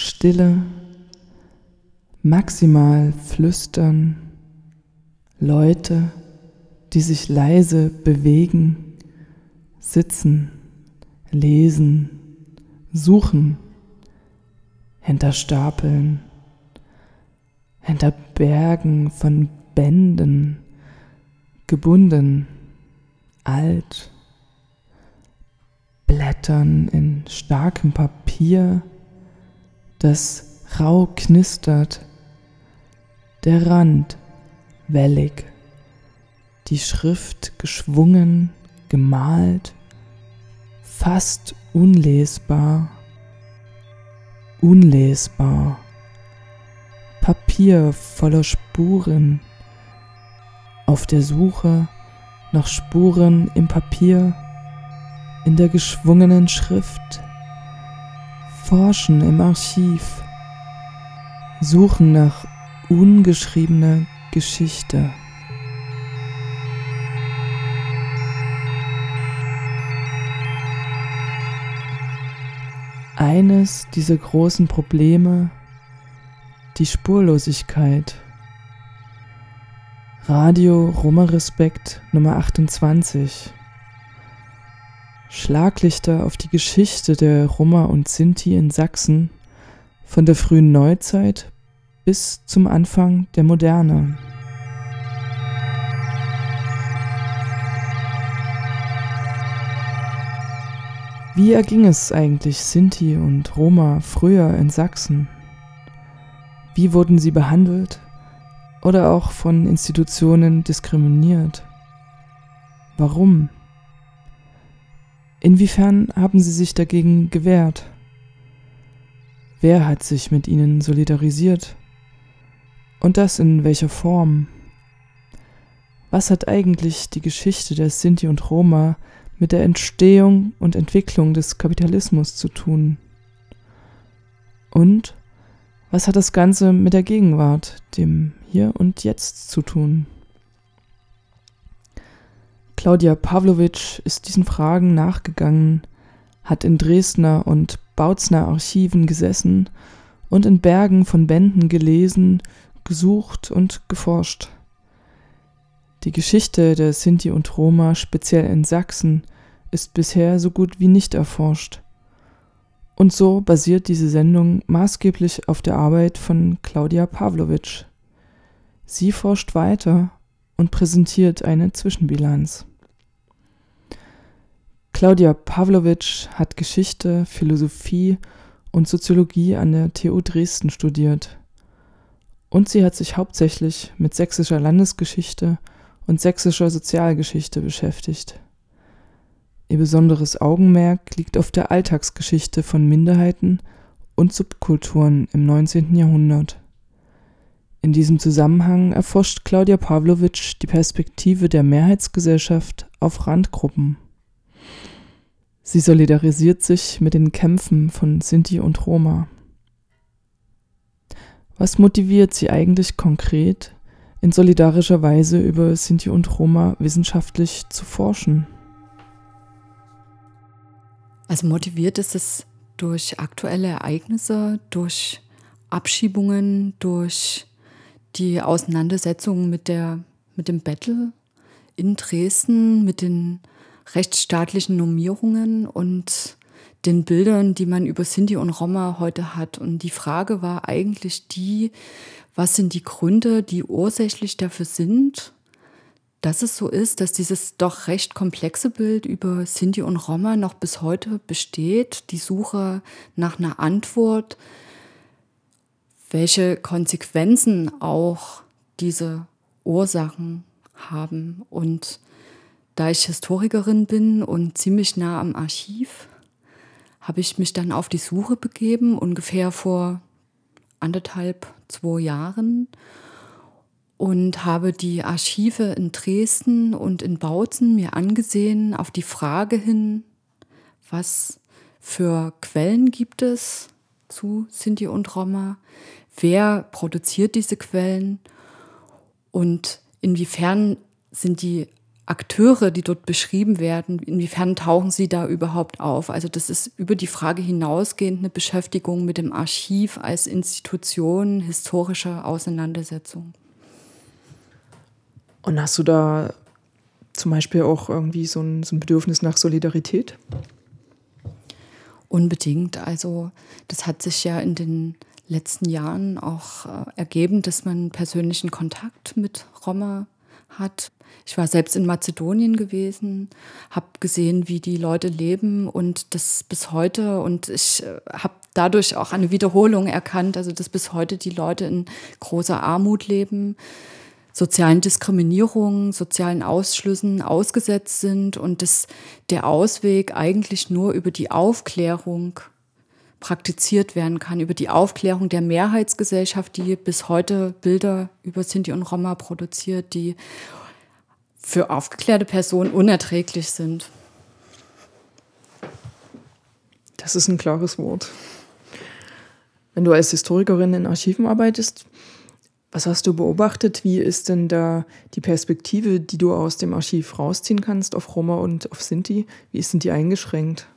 Stille, maximal flüstern, Leute, die sich leise bewegen, sitzen, lesen, suchen, hinter Stapeln, hinter Bergen von Bänden, gebunden, alt, Blättern in starkem Papier, das rau knistert, der Rand wellig, die Schrift geschwungen, gemalt, fast unlesbar, unlesbar, Papier voller Spuren, auf der Suche nach Spuren im Papier, in der geschwungenen Schrift, forschen im Archiv, suchen nach ungeschriebener Geschichte. Eines dieser großen Probleme, die Spurlosigkeit. Radio Roma Respekt Nummer 28. Schlaglichter auf die Geschichte der Roma und Sinti in Sachsen von der frühen Neuzeit bis zum Anfang der Moderne. Wie erging es eigentlich Sinti und Roma früher in Sachsen? Wie wurden sie behandelt oder auch von Institutionen diskriminiert? Warum? Inwiefern haben sie sich dagegen gewehrt? Wer hat sich mit ihnen solidarisiert? Und das in welcher Form? Was hat eigentlich die Geschichte der Sinti und Roma mit der Entstehung und Entwicklung des Kapitalismus zu tun? Und was hat das Ganze mit der Gegenwart, dem Hier und Jetzt zu tun? Claudia Pavlovic ist diesen Fragen nachgegangen, hat in Dresdner und Bautzner Archiven gesessen und in Bergen von Bänden gelesen, gesucht und geforscht. Die Geschichte der Sinti und Roma, speziell in Sachsen, ist bisher so gut wie nicht erforscht. Und so basiert diese Sendung maßgeblich auf der Arbeit von Claudia Pavlovic. Sie forscht weiter und präsentiert eine Zwischenbilanz. Claudia Pavlovic hat Geschichte, Philosophie und Soziologie an der TU Dresden studiert. Und sie hat sich hauptsächlich mit sächsischer Landesgeschichte und sächsischer Sozialgeschichte beschäftigt. Ihr besonderes Augenmerk liegt auf der Alltagsgeschichte von Minderheiten und Subkulturen im 19. Jahrhundert. In diesem Zusammenhang erforscht Claudia Pavlovic die Perspektive der Mehrheitsgesellschaft auf Randgruppen. Sie solidarisiert sich mit den Kämpfen von Sinti und Roma. Was motiviert sie eigentlich konkret, in solidarischer Weise über Sinti und Roma wissenschaftlich zu forschen? Also motiviert ist es durch aktuelle Ereignisse, durch Abschiebungen, durch die Auseinandersetzung mit, der, mit dem Battle in Dresden, mit den rechtsstaatlichen Normierungen und den Bildern, die man über Sinti und Roma heute hat. Und die Frage war eigentlich die, was sind die Gründe, die ursächlich dafür sind, dass es so ist, dass dieses doch recht komplexe Bild über Sinti und Roma noch bis heute besteht, die Suche nach einer Antwort, welche Konsequenzen auch diese Ursachen haben. Und da ich Historikerin bin und ziemlich nah am Archiv, habe ich mich dann auf die Suche begeben, ungefähr vor anderthalb, zwei Jahren und habe die Archive in Dresden und in Bautzen mir angesehen auf die Frage hin, was für Quellen gibt es zu Sinti und Roma, wer produziert diese Quellen? Und inwiefern sind die Akteure, die dort beschrieben werden, inwiefern tauchen sie da überhaupt auf? Also das ist über die Frage hinausgehend eine Beschäftigung mit dem Archiv als Institution historischer Auseinandersetzung. Und hast du da zum Beispiel auch irgendwie so ein, so ein Bedürfnis nach Solidarität? Unbedingt. Also das hat sich ja in den letzten Jahren auch äh, ergeben, dass man persönlichen Kontakt mit Roma hat. Ich war selbst in Mazedonien gewesen, habe gesehen, wie die Leute leben und das bis heute. Und ich äh, habe dadurch auch eine Wiederholung erkannt, also dass bis heute die Leute in großer Armut leben, sozialen Diskriminierungen, sozialen Ausschlüssen ausgesetzt sind und dass der Ausweg eigentlich nur über die Aufklärung praktiziert werden kann, über die Aufklärung der Mehrheitsgesellschaft, die bis heute Bilder über Sinti und Roma produziert, die für aufgeklärte Personen unerträglich sind. Das ist ein klares Wort. Wenn du als Historikerin in Archiven arbeitest, was hast du beobachtet? Wie ist denn da die Perspektive, die du aus dem Archiv rausziehen kannst auf Roma und auf Sinti? Wie ist denn die eingeschränkt?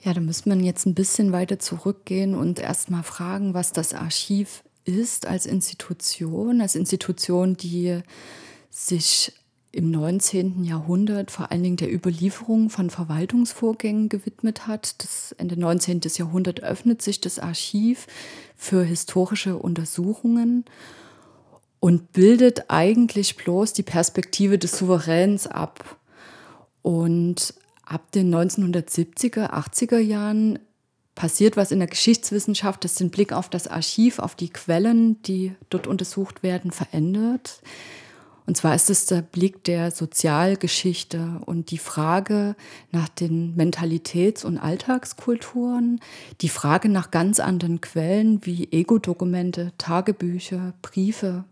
Ja, da müsste man jetzt ein bisschen weiter zurückgehen und erstmal fragen, was das Archiv ist als Institution, als Institution, die sich im 19. Jahrhundert vor allen Dingen der Überlieferung von Verwaltungsvorgängen gewidmet hat. Das Ende 19. Jahrhundert öffnet sich das Archiv für historische Untersuchungen und bildet eigentlich bloß die Perspektive des Souveräns ab. Und ab den 1970er, 80er Jahren passiert was in der Geschichtswissenschaft, das den Blick auf das Archiv, auf die Quellen, die dort untersucht werden, verändert. Und zwar ist es der Blick der Sozialgeschichte und die Frage nach den Mentalitäts- und Alltagskulturen, die Frage nach ganz anderen Quellen wie Ego-Dokumente, Tagebücher, Briefe.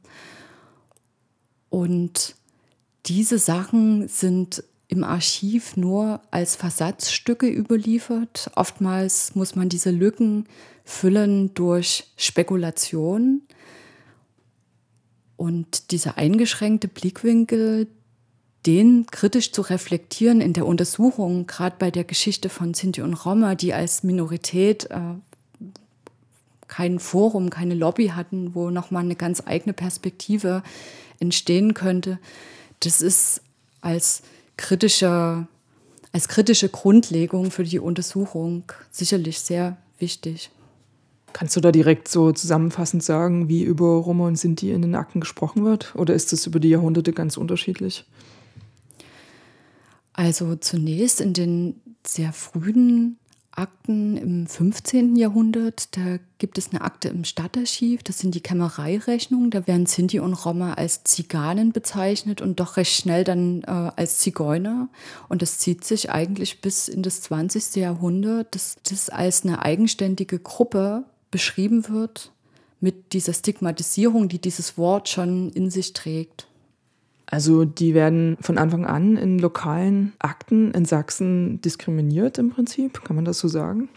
Und diese Sachen sind im Archiv nur als Versatzstücke überliefert. Oftmals muss man diese Lücken füllen durch Spekulation. Und dieser eingeschränkte Blickwinkel, den kritisch zu reflektieren in der Untersuchung, gerade bei der Geschichte von Sinti und Roma, die als Minorität äh, kein Forum, keine Lobby hatten, wo nochmal eine ganz eigene Perspektive entstehen könnte, das ist als kritische, als kritische Grundlegung für die Untersuchung sicherlich sehr wichtig. Kannst du da direkt so zusammenfassend sagen, wie über Roma und Sinti in den Akten gesprochen wird? Oder ist das über die Jahrhunderte ganz unterschiedlich? Also zunächst in den sehr frühen Akten im 15. Jahrhundert. Da gibt es eine Akte im Stadtarchiv, das sind die Kämmereirechnungen. Da werden Sinti und Roma als Ziganen bezeichnet und doch recht schnell dann äh, als Zigeuner. Und das zieht sich eigentlich bis in das 20. Jahrhundert, dass das als eine eigenständige Gruppe beschrieben wird mit dieser Stigmatisierung, die dieses Wort schon in sich trägt. Also die werden von Anfang an in lokalen Akten in Sachsen diskriminiert im Prinzip, kann man das so sagen?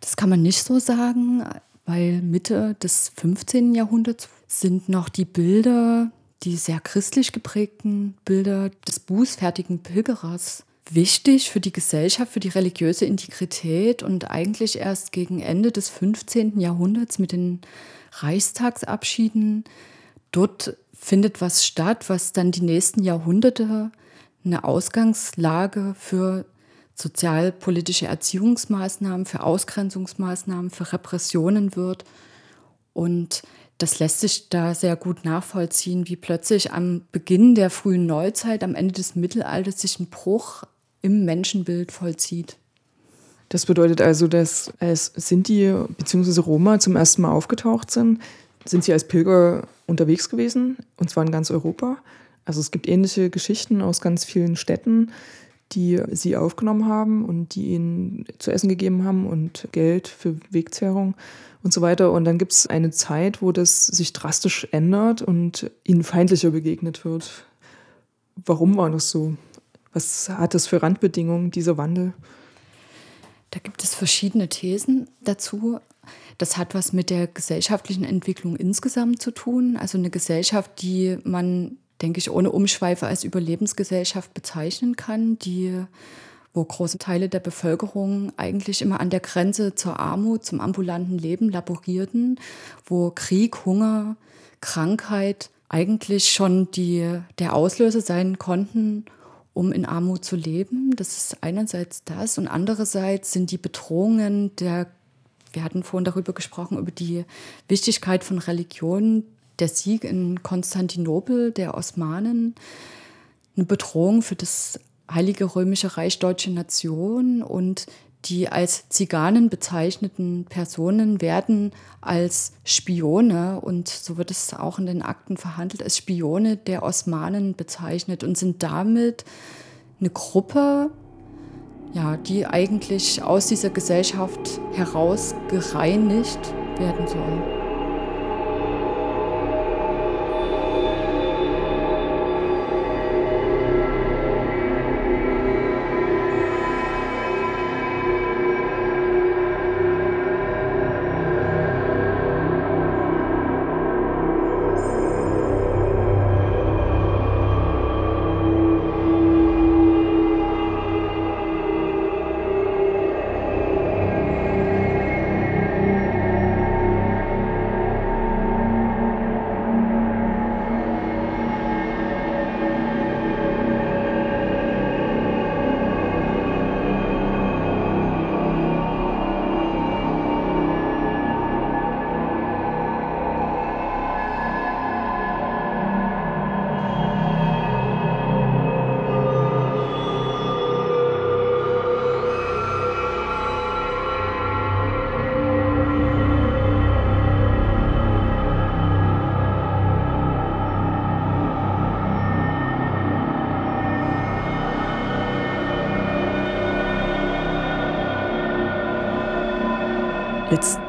Das kann man nicht so sagen, weil Mitte des 15. Jahrhunderts sind noch die Bilder, die sehr christlich geprägten Bilder des bußfertigen Pilgerers wichtig für die Gesellschaft, für die religiöse Integrität und eigentlich erst gegen Ende des 15. Jahrhunderts mit den Reichstagsabschieden dort findet was statt, was dann die nächsten Jahrhunderte eine Ausgangslage für sozialpolitische Erziehungsmaßnahmen, für Ausgrenzungsmaßnahmen, für Repressionen wird. Und das lässt sich da sehr gut nachvollziehen, wie plötzlich am Beginn der frühen Neuzeit, am Ende des Mittelalters sich ein Bruch im Menschenbild vollzieht. Das bedeutet also, dass als Sinti bzw. Roma zum ersten Mal aufgetaucht sind, sind sie als Pilger unterwegs gewesen, und zwar in ganz Europa. Also es gibt ähnliche Geschichten aus ganz vielen Städten, die sie aufgenommen haben und die ihnen zu essen gegeben haben und Geld für Wegzehrung und so weiter. Und dann gibt es eine Zeit, wo das sich drastisch ändert und ihnen feindlicher begegnet wird. Warum war das so? Was hat das für Randbedingungen, dieser Wandel? Da gibt es verschiedene Thesen dazu. Das hat was mit der gesellschaftlichen Entwicklung insgesamt zu tun. Also eine Gesellschaft, die man, denke ich, ohne Umschweife als Überlebensgesellschaft bezeichnen kann, die wo große Teile der Bevölkerung eigentlich immer an der Grenze zur Armut, zum ambulanten Leben laborierten, wo Krieg, Hunger, Krankheit eigentlich schon die, der Auslöser sein konnten, um in Armut zu leben. Das ist einerseits das und andererseits sind die Bedrohungen der, wir hatten vorhin darüber gesprochen, über die Wichtigkeit von Religion, der Sieg in Konstantinopel der Osmanen, eine Bedrohung für das Heilige Römische Reich Deutsche Nation und die als Ziganen bezeichneten Personen werden als Spione und so wird es auch in den Akten verhandelt, als Spione der Osmanen bezeichnet und sind damit eine Gruppe, ja, die eigentlich aus dieser Gesellschaft heraus gereinigt werden soll.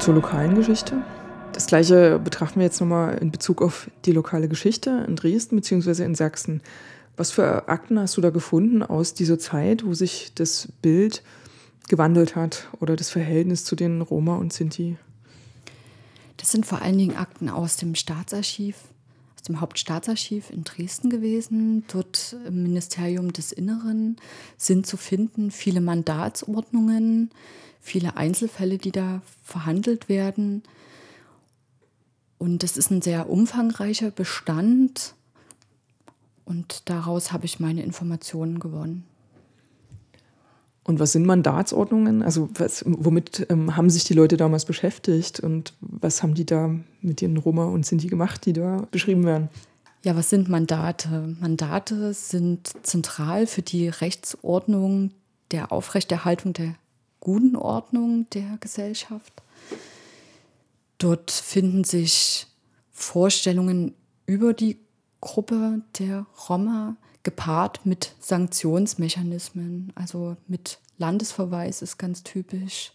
Zur lokalen Geschichte. Das gleiche betrachten wir jetzt nochmal in Bezug auf die lokale Geschichte in Dresden bzw. in Sachsen. Was für Akten hast du da gefunden aus dieser Zeit, wo sich das Bild gewandelt hat oder das Verhältnis zu den Roma und Sinti? Das sind vor allen Dingen Akten aus dem Staatsarchiv, aus dem Hauptstaatsarchiv in Dresden gewesen. Dort im Ministerium des Inneren sind zu finden viele Mandatsordnungen, viele Einzelfälle, die da verhandelt werden. Und das ist ein sehr umfangreicher Bestand. Und daraus habe ich meine Informationen gewonnen. Und was sind Mandatsordnungen? Also was, womit ähm, haben sich die Leute damals beschäftigt und was haben die da mit ihren Roma und Sinti gemacht, die da beschrieben werden? Ja, was sind Mandate? Mandate sind zentral für die Rechtsordnung der Aufrechterhaltung der guten Ordnung der Gesellschaft. Dort finden sich Vorstellungen über die Gruppe der Roma gepaart mit Sanktionsmechanismen, also mit Landesverweis ist ganz typisch.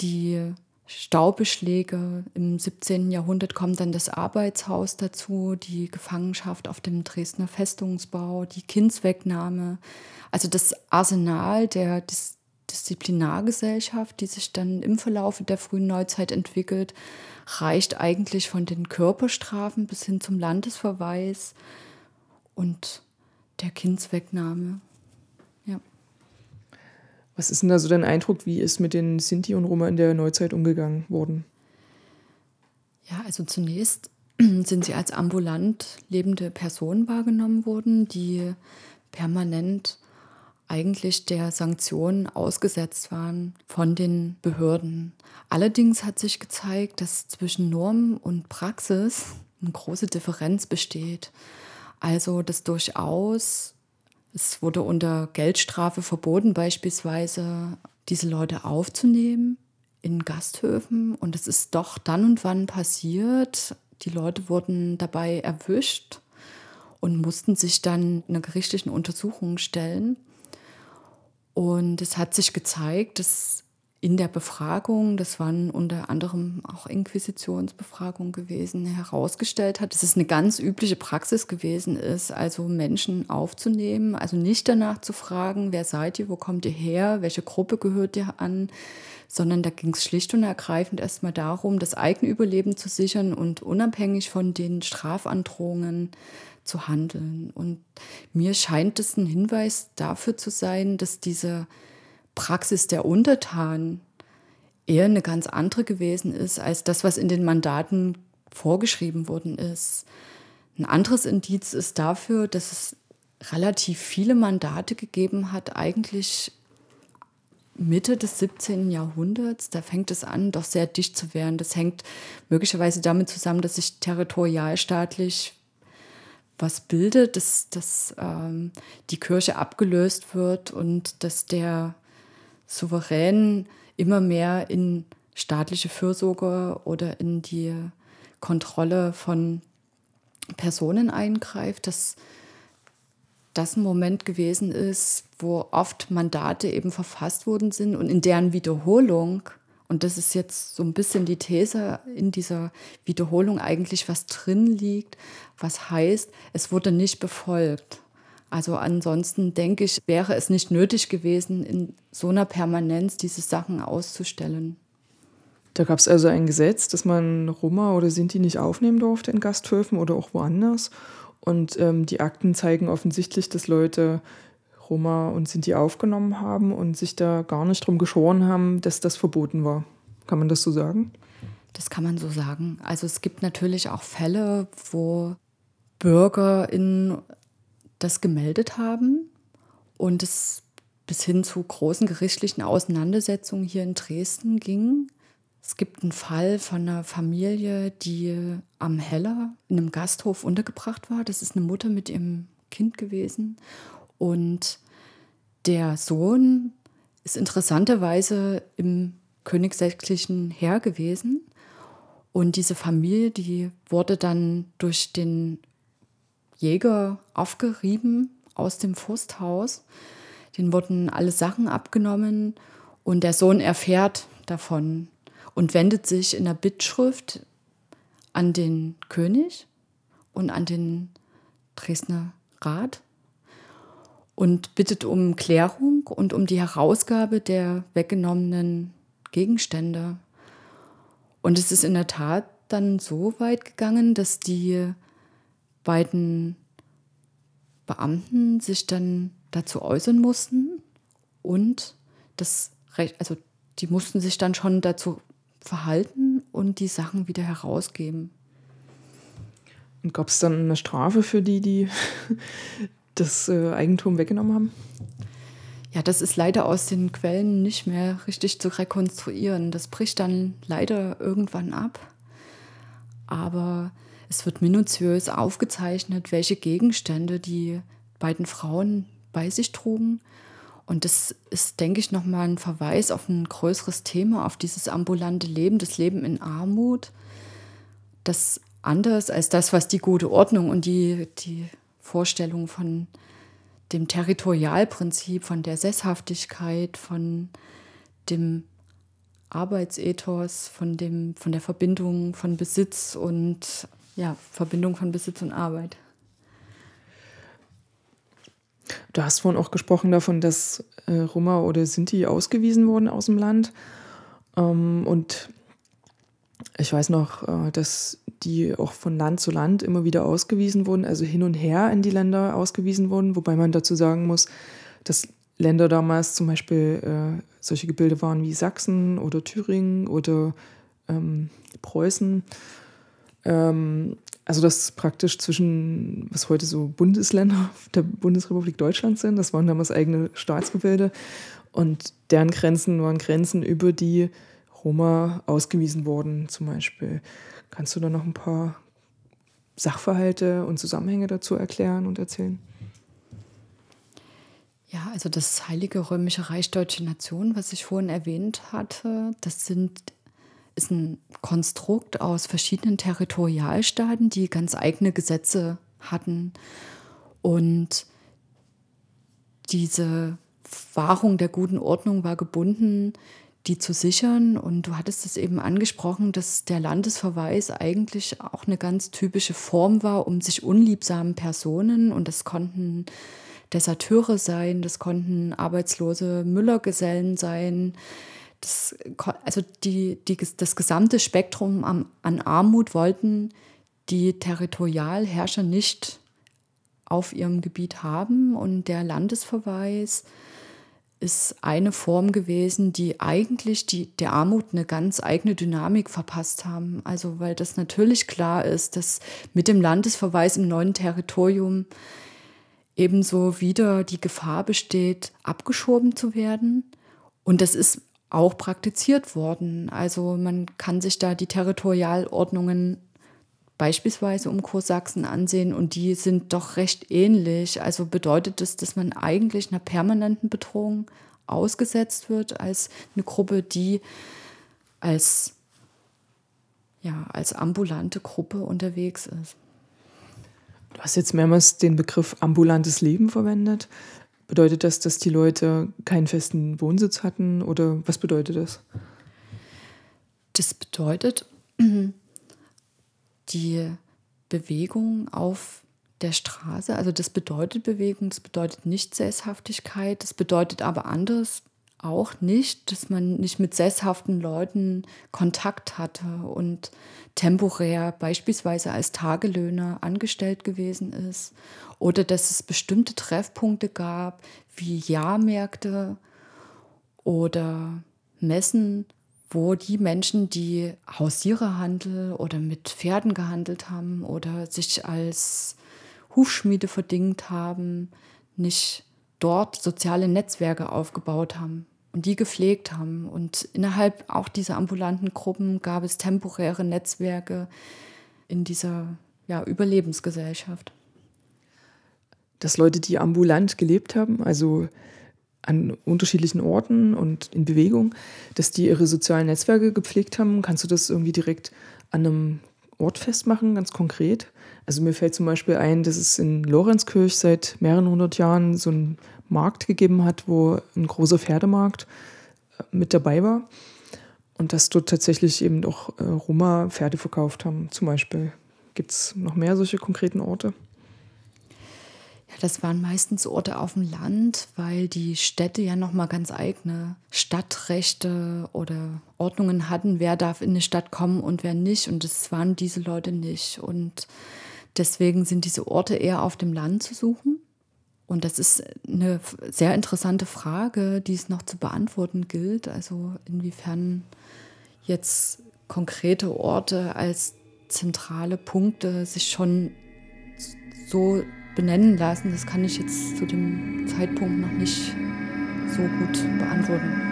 Die Staubeschläge im 17. Jahrhundert kommt dann das Arbeitshaus dazu, die Gefangenschaft auf dem Dresdner Festungsbau, die Kindswegnahme, also das Arsenal der, des, Disziplinargesellschaft, die sich dann im Verlauf der frühen Neuzeit entwickelt, reicht eigentlich von den Körperstrafen bis hin zum Landesverweis und der Kindswegnahme. Ja. Was ist denn da so dein Eindruck, wie ist mit den Sinti und Roma in der Neuzeit umgegangen worden? Ja, also zunächst sind sie als ambulant lebende Personen wahrgenommen worden, die permanent eigentlich der Sanktionen ausgesetzt waren von den Behörden. Allerdings hat sich gezeigt, dass zwischen Norm und Praxis eine große Differenz besteht. Also, dass durchaus, es wurde unter Geldstrafe verboten, beispielsweise diese Leute aufzunehmen in Gasthöfen. Und es ist doch dann und wann passiert. Die Leute wurden dabei erwischt und mussten sich dann einer gerichtlichen Untersuchung stellen. Und es hat sich gezeigt, dass in der Befragung, das waren unter anderem auch Inquisitionsbefragungen gewesen, herausgestellt hat, dass es eine ganz übliche Praxis gewesen ist, also Menschen aufzunehmen, also nicht danach zu fragen, wer seid ihr, wo kommt ihr her, welche Gruppe gehört ihr an, sondern da ging es schlicht und ergreifend erstmal darum, das eigene Überleben zu sichern und unabhängig von den Strafandrohungen zu handeln. Und mir scheint es ein Hinweis dafür zu sein, dass diese Praxis der Untertanen eher eine ganz andere gewesen ist als das, was in den Mandaten vorgeschrieben worden ist. Ein anderes Indiz ist dafür, dass es relativ viele Mandate gegeben hat, eigentlich Mitte des 17. Jahrhunderts. Da fängt es an, doch sehr dicht zu werden. Das hängt möglicherweise damit zusammen, dass sich territorialstaatlich was bildet, dass, dass ähm, die Kirche abgelöst wird und dass der Souverän immer mehr in staatliche Fürsorge oder in die Kontrolle von Personen eingreift, dass das ein Moment gewesen ist, wo oft Mandate eben verfasst worden sind und in deren Wiederholung und das ist jetzt so ein bisschen die These in dieser Wiederholung eigentlich, was drin liegt, was heißt, es wurde nicht befolgt. Also ansonsten denke ich, wäre es nicht nötig gewesen, in so einer Permanenz diese Sachen auszustellen. Da gab es also ein Gesetz, dass man Roma oder Sinti nicht aufnehmen durfte in Gasthöfen oder auch woanders. Und ähm, die Akten zeigen offensichtlich, dass Leute Roma und Sinti aufgenommen haben und sich da gar nicht drum geschoren haben, dass das verboten war. Kann man das so sagen? Das kann man so sagen. Also es gibt natürlich auch Fälle, wo BürgerInnen das gemeldet haben und es bis hin zu großen gerichtlichen Auseinandersetzungen hier in Dresden ging. Es gibt einen Fall von einer Familie, die am Heller in einem Gasthof untergebracht war. Das ist eine Mutter mit ihrem Kind gewesen. Und der Sohn ist interessanterweise im königsächlichen Heer gewesen. Und diese Familie, die wurde dann durch den Jäger aufgerieben aus dem Forsthaus. Den wurden alle Sachen abgenommen und der Sohn erfährt davon und wendet sich in der Bittschrift an den König und an den Dresdner Rat und bittet um Klärung und um die Herausgabe der weggenommenen Gegenstände. Und es ist in der Tat dann so weit gegangen, dass die beiden Beamten sich dann dazu äußern mussten und das Recht, also die mussten sich dann schon dazu verhalten und die Sachen wieder herausgeben. Und gab es dann eine Strafe für die, die das äh, Eigentum weggenommen haben? Ja, das ist leider aus den Quellen nicht mehr richtig zu rekonstruieren. Das bricht dann leider irgendwann ab. Aber es wird minutiös aufgezeichnet, welche Gegenstände die beiden Frauen bei sich trugen. Und das ist, denke ich, nochmal ein Verweis auf ein größeres Thema, auf dieses ambulante Leben, das Leben in Armut, das anders als das, was die gute Ordnung und die, die Vorstellung von dem Territorialprinzip, von der Sesshaftigkeit, von dem Arbeitsethos, von, dem, von der Verbindung von Besitz und ja, Verbindung von Besitz und Arbeit. Du hast vorhin auch gesprochen davon, dass äh, Roma oder Sinti ausgewiesen wurden aus dem Land. Ähm, und ich weiß noch, äh, dass die auch von Land zu Land immer wieder ausgewiesen wurden, also hin und her in die Länder ausgewiesen wurden, wobei man dazu sagen muss, dass Länder damals zum Beispiel äh, solche Gebilde waren wie Sachsen oder Thüringen oder ähm, Preußen. Ähm, Also das praktisch zwischen, was heute so Bundesländer der Bundesrepublik Deutschland sind, das waren damals eigene Staatsgebilde und deren Grenzen waren Grenzen, über die Roma ausgewiesen wurden zum Beispiel. Kannst du da noch ein paar Sachverhalte und Zusammenhänge dazu erklären und erzählen? Ja, also das Heilige Römische Reich Deutsche Nation, was ich vorhin erwähnt hatte, das sind, ist ein Konstrukt aus verschiedenen Territorialstaaten, die ganz eigene Gesetze hatten. Und diese Wahrung der guten Ordnung war gebunden, die zu sichern. Und du hattest es eben angesprochen, dass der Landesverweis eigentlich auch eine ganz typische Form war, um sich unliebsamen Personen, und das konnten Deserteure sein, das konnten arbeitslose Müllergesellen sein. Das, also die, die, das gesamte Spektrum an, an Armut wollten die Territorialherrscher nicht auf ihrem Gebiet haben. Und der Landesverweis ist eine Form gewesen, die eigentlich die, der Armut eine ganz eigene Dynamik verpasst haben. Also weil das natürlich klar ist, dass mit dem Landesverweis im neuen Territorium ebenso wieder die Gefahr besteht, abgeschoben zu werden. Und das ist auch praktiziert worden. Also man kann sich da die Territorialordnungen beispielsweise um Kursachsen ansehen und die sind doch recht ähnlich. Also bedeutet das, dass man eigentlich einer permanenten Bedrohung ausgesetzt wird als eine Gruppe, die als, ja, als ambulante Gruppe unterwegs ist. Du hast jetzt mehrmals den Begriff ambulantes Leben verwendet. Bedeutet das, dass die Leute keinen festen Wohnsitz hatten oder was bedeutet das? Das bedeutet die Bewegung auf der Straße. Also das bedeutet Bewegung, das bedeutet nicht Sesshaftigkeit, das bedeutet aber anderes auch nicht, dass man nicht mit sesshaften Leuten Kontakt hatte und temporär beispielsweise als Tagelöhner angestellt gewesen ist oder dass es bestimmte Treffpunkte gab wie Jahrmärkte oder Messen, wo die Menschen, die Hausiererhandel oder mit Pferden gehandelt haben oder sich als Hufschmiede verdingt haben, nicht dort soziale Netzwerke aufgebaut haben und die gepflegt haben. Und innerhalb auch dieser ambulanten Gruppen gab es temporäre Netzwerke in dieser ja, Überlebensgesellschaft. Dass Leute, die ambulant gelebt haben, also an unterschiedlichen Orten und in Bewegung, dass die ihre sozialen Netzwerke gepflegt haben, kannst du das irgendwie direkt an einem Ort festmachen, ganz konkret? Also mir fällt zum Beispiel ein, dass es in Lorenzkirch seit mehreren hundert Jahren so einen Markt gegeben hat, wo ein großer Pferdemarkt äh, mit dabei war und dass dort tatsächlich eben auch äh, Roma Pferde verkauft haben, zum Beispiel. Gibt es noch mehr solche konkreten Orte? Ja, das waren meistens Orte auf dem Land, weil die Städte ja nochmal ganz eigene Stadtrechte oder Ordnungen hatten, wer darf in eine Stadt kommen und wer nicht. Und das waren diese Leute nicht. Und deswegen sind diese Orte eher auf dem Land zu suchen. Und das ist eine sehr interessante Frage, die es noch zu beantworten gilt. Also inwiefern jetzt konkrete Orte als zentrale Punkte sich schon so benennen lassen. Das kann ich jetzt zu dem Zeitpunkt noch nicht so gut beantworten.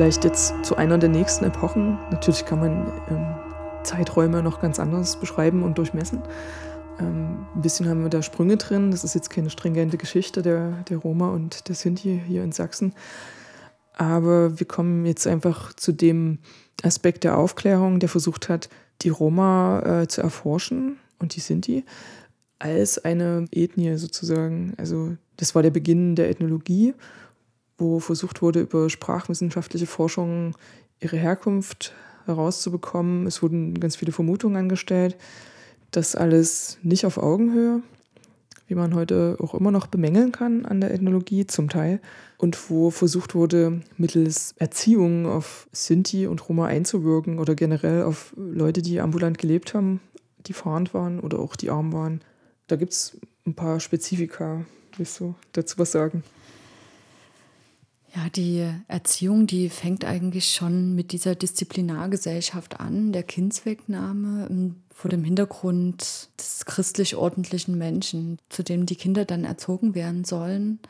Vielleicht jetzt zu einer der nächsten Epochen. Natürlich kann man ähm, Zeiträume noch ganz anders beschreiben und durchmessen. Ähm, ein bisschen haben wir da Sprünge drin. Das ist jetzt keine stringente Geschichte der, der Roma und der Sinti hier in Sachsen. Aber wir kommen jetzt einfach zu dem Aspekt der Aufklärung, der versucht hat, die Roma äh, zu erforschen und die Sinti als eine Ethnie sozusagen. Also das war der Beginn der Ethnologie wo versucht wurde, über sprachwissenschaftliche Forschung ihre Herkunft herauszubekommen. Es wurden ganz viele Vermutungen angestellt. Das alles nicht auf Augenhöhe, wie man heute auch immer noch bemängeln kann an der Ethnologie zum Teil. Und wo versucht wurde, mittels Erziehung auf Sinti und Roma einzuwirken oder generell auf Leute, die ambulant gelebt haben, die fahrend waren oder auch die arm waren. Da gibt es ein paar Spezifika. Willst du dazu was sagen? Ja, die Erziehung, die fängt eigentlich schon mit dieser Disziplinargesellschaft an, der Kindswegnahme ähm, vor dem Hintergrund des christlich ordentlichen Menschen, zu dem die Kinder dann erzogen werden sollen,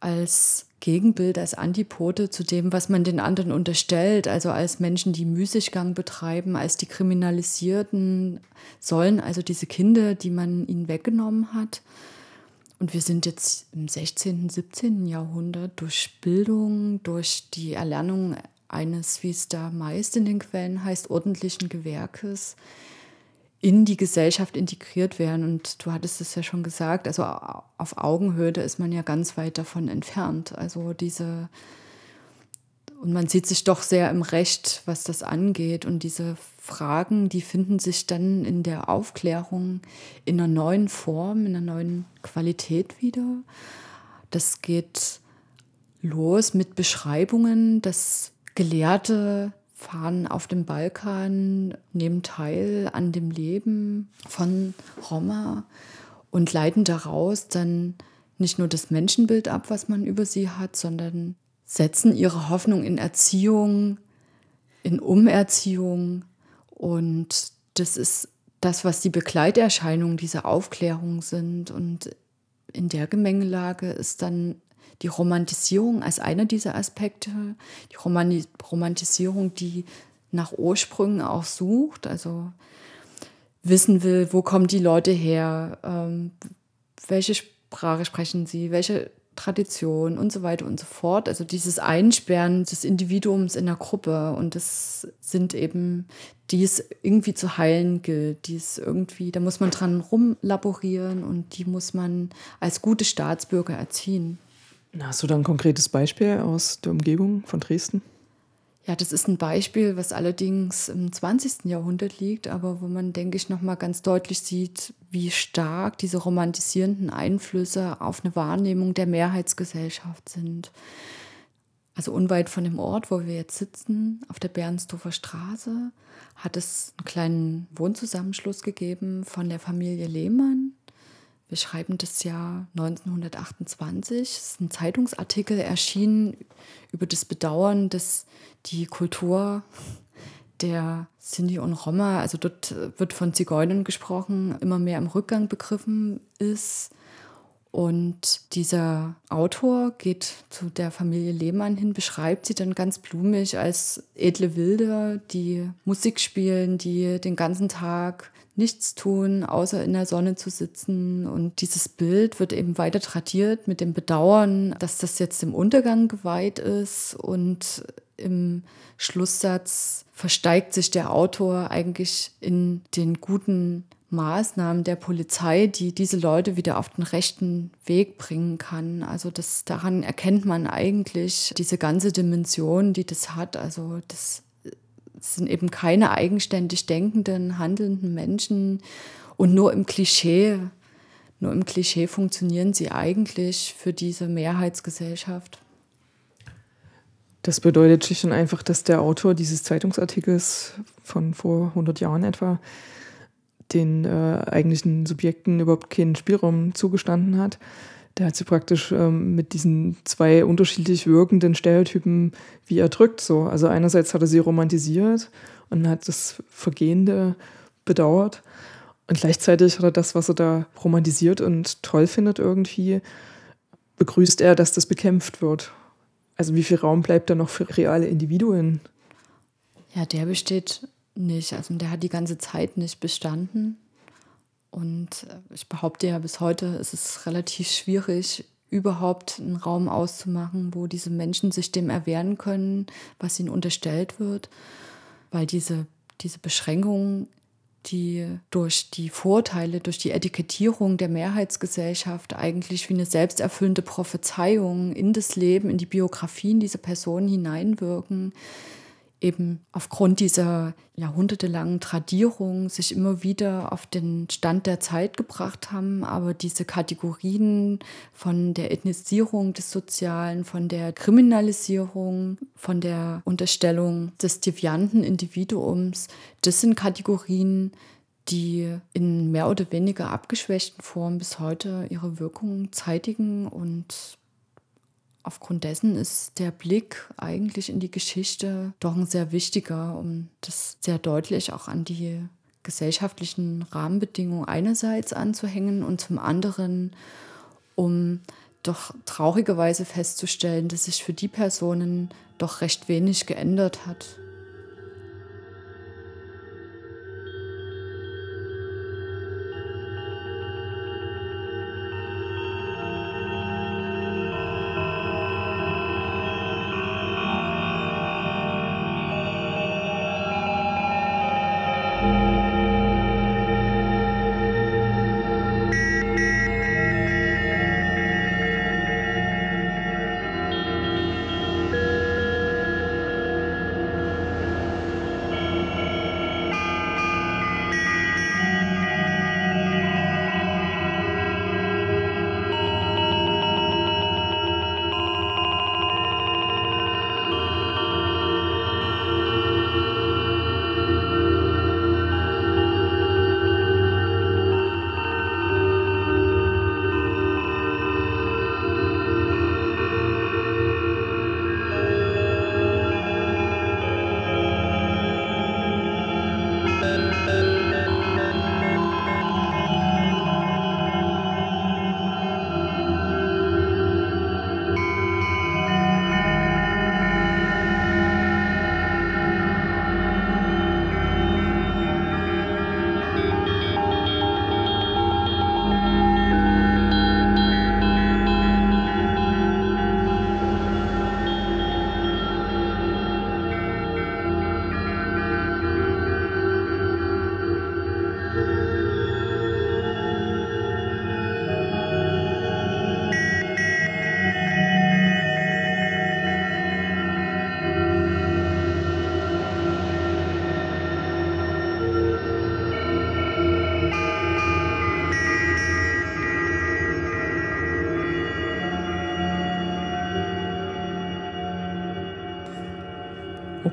als Gegenbild, als Antipode zu dem, was man den anderen unterstellt, also als Menschen, die Müßiggang betreiben, als die Kriminalisierten sollen, also diese Kinder, die man ihnen weggenommen hat. Und wir sind jetzt im 16., 17. Jahrhundert durch Bildung, durch die Erlernung eines, wie es da meist in den Quellen heißt, ordentlichen Gewerkes in die Gesellschaft integriert werden. Und du hattest es ja schon gesagt, also auf Augenhöhe ist man ja ganz weit davon entfernt. Also diese und man sieht sich doch sehr im Recht, was das angeht. Und diese Fragen, die finden sich dann in der Aufklärung in einer neuen Form, in einer neuen Qualität wieder. Das geht los mit Beschreibungen, dass Gelehrte fahren auf dem Balkan, nehmen teil an dem Leben von Roma und leiten daraus dann nicht nur das Menschenbild ab, was man über sie hat, sondern setzen ihre Hoffnung in Erziehung, in Umerziehung. Und das ist das, was die Begleiterscheinungen dieser Aufklärung sind. Und in der Gemengelage ist dann die Romantisierung als einer dieser Aspekte, die Romantisierung, die nach Ursprüngen auch sucht, also wissen will, wo kommen die Leute her, ähm, welche Sprache sprechen sie, welche Tradition und so weiter und so fort. Also dieses Einsperren des Individuums in der Gruppe und das sind eben, die es irgendwie zu heilen gilt, die es irgendwie, da muss man dran rumlaborieren und die muss man als gute Staatsbürger erziehen. Hast du da ein konkretes Beispiel aus der Umgebung von Dresden? Ja, das ist ein Beispiel, was allerdings im 20. Jahrhundert liegt, aber wo man, denke ich, nochmal ganz deutlich sieht, wie stark diese romantisierenden Einflüsse auf eine Wahrnehmung der Mehrheitsgesellschaft sind. Also unweit von dem Ort, wo wir jetzt sitzen, auf der Bernsdorfer Straße, hat es einen kleinen Wohnzusammenschluss gegeben von der Familie Lehmann. Wir schreiben das Jahr 1928. Es ist ein Zeitungsartikel erschienen über das Bedauern, dass die Kultur der Sinti und Roma, also dort wird von Zigeunern gesprochen, immer mehr im Rückgang begriffen ist. Und dieser Autor geht zu der Familie Lehmann hin, beschreibt sie dann ganz blumig als edle Wilde, die Musik spielen, die den ganzen Tag nichts tun, außer in der Sonne zu sitzen. Und dieses Bild wird eben weiter tradiert mit dem Bedauern, dass das jetzt dem Untergang geweiht ist. Und im Schlusssatz versteigt sich der Autor eigentlich in den guten Maßnahmen der Polizei, die diese Leute wieder auf den rechten Weg bringen kann. Also das, daran erkennt man eigentlich diese ganze Dimension, die das hat. Also das sind eben keine eigenständig denkenden, handelnden Menschen und nur im Klischee, nur im Klischee funktionieren sie eigentlich für diese Mehrheitsgesellschaft. Das bedeutet schlicht und einfach, dass der Autor dieses Zeitungsartikels von vor 100 Jahren etwa den äh, eigentlichen Subjekten überhaupt keinen Spielraum zugestanden hat. Der hat sie praktisch ähm, mit diesen zwei unterschiedlich wirkenden Stereotypen wie erdrückt. So. Also einerseits hat er sie romantisiert und hat das Vergehende bedauert. Und gleichzeitig hat er das, was er da romantisiert und toll findet irgendwie, begrüßt er, dass das bekämpft wird. Also wie viel Raum bleibt da noch für reale Individuen? Ja, der besteht nicht. Also der hat die ganze Zeit nicht bestanden. Und äh, ich behaupte ja, bis heute ist es relativ schwierig, überhaupt einen Raum auszumachen, wo diese Menschen sich dem erwehren können, was ihnen unterstellt wird. Weil diese, diese Beschränkungen, die durch die Vorteile, durch die Etikettierung der Mehrheitsgesellschaft eigentlich wie eine selbsterfüllende Prophezeiung in das Leben, in die Biografien dieser Personen hineinwirken, eben aufgrund dieser jahrhundertelangen Tradierung sich immer wieder auf den Stand der Zeit gebracht haben, aber diese Kategorien von der Ethnisierung des Sozialen, von der Kriminalisierung, von der Unterstellung des devianten Individuums, das sind Kategorien, die in mehr oder weniger abgeschwächten Form bis heute ihre Wirkung zeitigen und aufgrund dessen ist der Blick eigentlich in die Geschichte doch ein sehr wichtiger, um das sehr deutlich auch an die gesellschaftlichen Rahmenbedingungen einerseits anzuhängen und zum anderen, um doch traurigerweise festzustellen, dass sich für die Personen doch recht wenig geändert hat.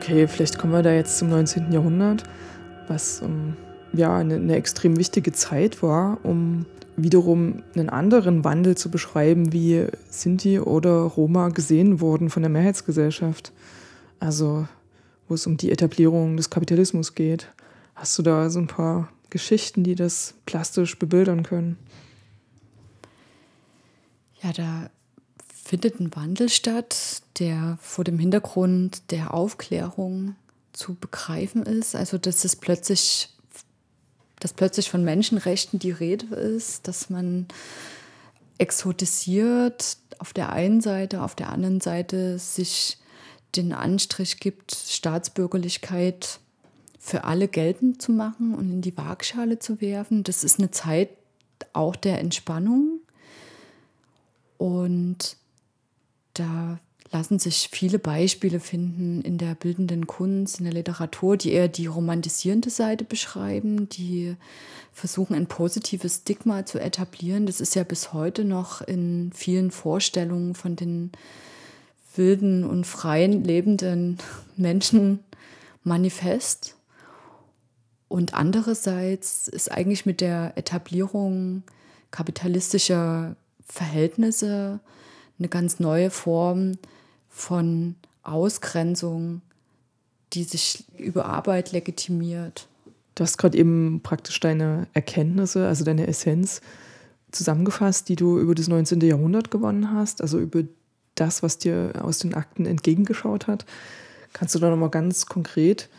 Okay, vielleicht kommen wir da jetzt zum 19. Jahrhundert, was um, ja eine, eine extrem wichtige Zeit war, um wiederum einen anderen Wandel zu beschreiben, wie Sinti oder Roma gesehen wurden von der Mehrheitsgesellschaft. Also wo es um die Etablierung des Kapitalismus geht. Hast du da so ein paar Geschichten, die das plastisch bebildern können? Ja, da findet ein Wandel statt, der vor dem Hintergrund der Aufklärung zu begreifen ist. Also dass es plötzlich, dass plötzlich von Menschenrechten die Rede ist, dass man exotisiert auf der einen Seite, auf der anderen Seite sich den Anstrich gibt, Staatsbürgerlichkeit für alle geltend zu machen und in die Waagschale zu werfen. Das ist eine Zeit auch der Entspannung. Und da lassen sich viele Beispiele finden in der bildenden Kunst, in der Literatur, die eher die romantisierende Seite beschreiben, die versuchen, ein positives Stigma zu etablieren. Das ist ja bis heute noch in vielen Vorstellungen von den wilden und freien lebenden Menschen manifest. Und andererseits ist eigentlich mit der Etablierung kapitalistischer Verhältnisse eine ganz neue Form von Ausgrenzung, die sich über Arbeit legitimiert. Du hast gerade eben praktisch deine Erkenntnisse, also deine Essenz zusammengefasst, die du über das 19. Jahrhundert gewonnen hast, also über das, was dir aus den Akten entgegengeschaut hat. Kannst du da nochmal ganz konkret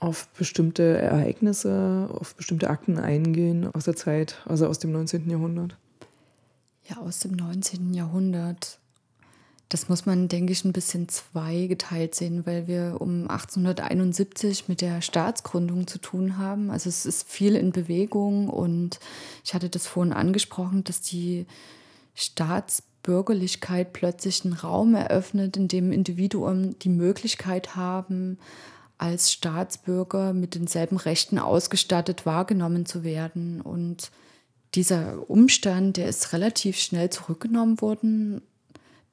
auf bestimmte Ereignisse, auf bestimmte Akten eingehen aus der Zeit, also aus dem 19. Jahrhundert? Ja, aus dem 19. Jahrhundert. Das muss man, denke ich, ein bisschen zweigeteilt sehen, weil wir um 1871 mit der Staatsgründung zu tun haben. Also es ist viel in Bewegung und ich hatte das vorhin angesprochen, dass die Staatsbürgerlichkeit plötzlich einen Raum eröffnet, in dem Individuen die Möglichkeit haben, als Staatsbürger mit denselben Rechten ausgestattet wahrgenommen zu werden. Und dieser Umstand, der ist relativ schnell zurückgenommen worden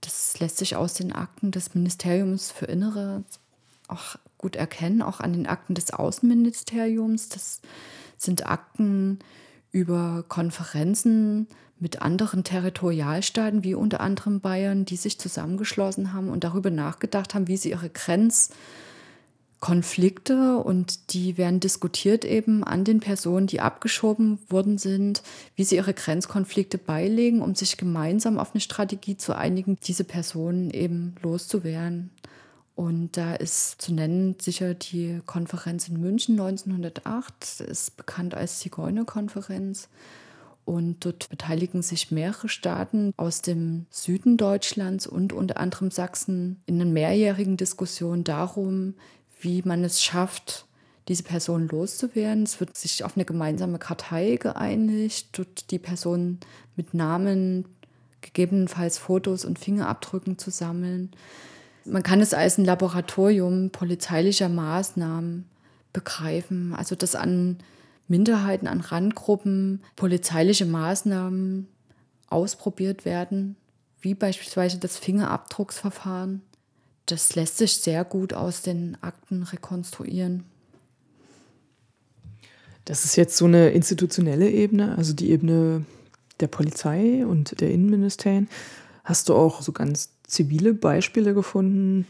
das lässt sich aus den Akten des Ministeriums für Innere auch gut erkennen, auch an den Akten des Außenministeriums. Das sind Akten über Konferenzen mit anderen Territorialstaaten, wie unter anderem Bayern, die sich zusammengeschlossen haben und darüber nachgedacht haben, wie sie ihre Grenz- Konflikte und die werden diskutiert eben an den Personen, die abgeschoben worden sind, wie sie ihre Grenzkonflikte beilegen, um sich gemeinsam auf eine Strategie zu einigen, diese Personen eben loszuwerden. Und da ist zu nennen sicher die Konferenz in München 1908, ist bekannt als Zigeunerkonferenz. Und dort beteiligen sich mehrere Staaten aus dem Süden Deutschlands und unter anderem Sachsen in einer mehrjährigen Diskussion darum, wie man es schafft, diese Person loszuwerden. Es wird sich auf eine gemeinsame Kartei geeinigt, dort die Person mit Namen, gegebenenfalls Fotos und Fingerabdrücken zu sammeln. Man kann es als ein Laboratorium polizeilicher Maßnahmen begreifen, also dass an Minderheiten, an Randgruppen polizeiliche Maßnahmen ausprobiert werden, wie beispielsweise das Fingerabdrucksverfahren das lässt sich sehr gut aus den Akten rekonstruieren. Das ist jetzt so eine institutionelle Ebene, also die Ebene der Polizei und der Innenministerien. Hast du auch so ganz zivile Beispiele gefunden,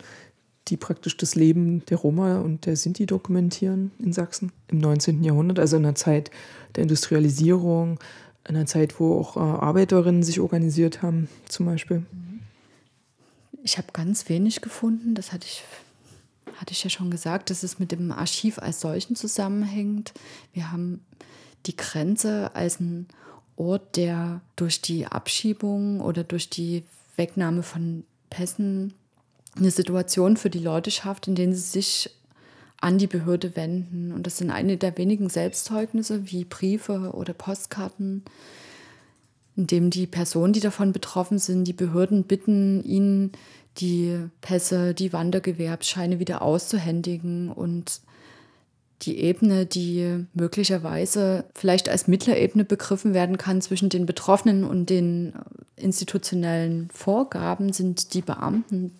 die praktisch das Leben der Roma und der Sinti dokumentieren in Sachsen im 19. Jahrhundert, also in einer Zeit der Industrialisierung, in einer Zeit, wo auch äh, Arbeiterinnen sich organisiert haben, zum Beispiel? Mhm. Ich habe ganz wenig gefunden, das hatte ich, hatte ich ja schon gesagt, dass es mit dem Archiv als solchen zusammenhängt. Wir haben die Grenze als ein Ort, der durch die Abschiebung oder durch die Wegnahme von Pässen eine Situation für die Leute schafft, in denen sie sich an die Behörde wenden. Und das sind eine der wenigen Selbstzeugnisse wie Briefe oder Postkarten, in dem die Personen, die davon betroffen sind, die Behörden bitten, ihnen die Pässe, die Wandergewerbsscheine wieder auszuhändigen und die Ebene, die möglicherweise vielleicht als Mittlerebene begriffen werden kann zwischen den Betroffenen und den institutionellen Vorgaben, sind die Beamten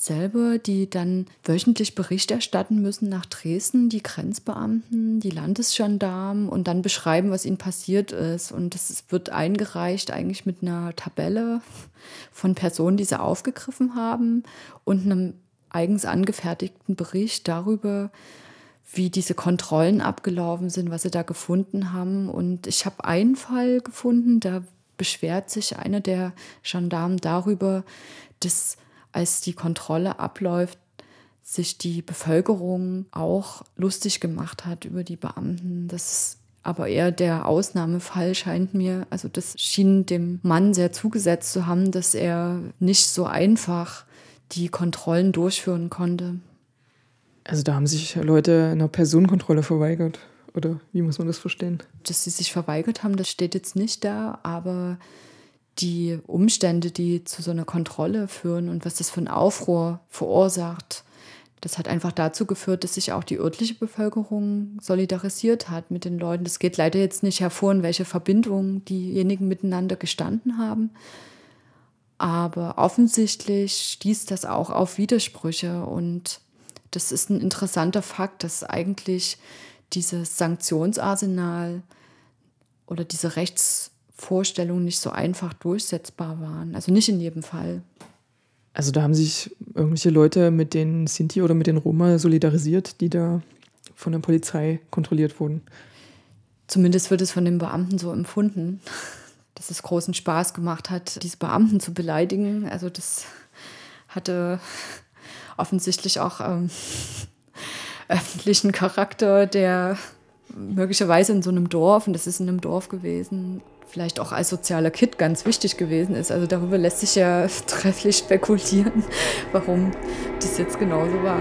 selber, die dann wöchentlich Bericht erstatten müssen nach Dresden, die Grenzbeamten, die Landesgendarmen und dann beschreiben, was ihnen passiert ist. Und das wird eingereicht eigentlich mit einer Tabelle von Personen, die sie aufgegriffen haben und einem eigens angefertigten Bericht darüber, wie diese Kontrollen abgelaufen sind, was sie da gefunden haben. Und ich habe einen Fall gefunden, da beschwert sich einer der Gendarmen darüber, dass als die Kontrolle abläuft, sich die Bevölkerung auch lustig gemacht hat über die Beamten. Das ist aber eher der Ausnahmefall scheint mir. Also das schien dem Mann sehr zugesetzt zu haben, dass er nicht so einfach die Kontrollen durchführen konnte. Also da haben sich Leute einer Personenkontrolle verweigert. Oder wie muss man das verstehen? Dass sie sich verweigert haben, das steht jetzt nicht da, aber die Umstände, die zu so einer Kontrolle führen und was das für ein Aufruhr verursacht, das hat einfach dazu geführt, dass sich auch die örtliche Bevölkerung solidarisiert hat mit den Leuten. Das geht leider jetzt nicht hervor, in welche Verbindung diejenigen miteinander gestanden haben. Aber offensichtlich stieß das auch auf Widersprüche. Und das ist ein interessanter Fakt, dass eigentlich dieses Sanktionsarsenal oder diese Rechts Vorstellungen nicht so einfach durchsetzbar waren. Also nicht in jedem Fall. Also da haben sich irgendwelche Leute mit den Sinti oder mit den Roma solidarisiert, die da von der Polizei kontrolliert wurden. Zumindest wird es von den Beamten so empfunden, dass es großen Spaß gemacht hat, diese Beamten zu beleidigen. Also das hatte offensichtlich auch ähm, öffentlichen Charakter, der möglicherweise in so einem Dorf, und das ist in einem Dorf gewesen, vielleicht auch als sozialer Kit ganz wichtig gewesen ist. Also darüber lässt sich ja trefflich spekulieren, warum das jetzt genauso war.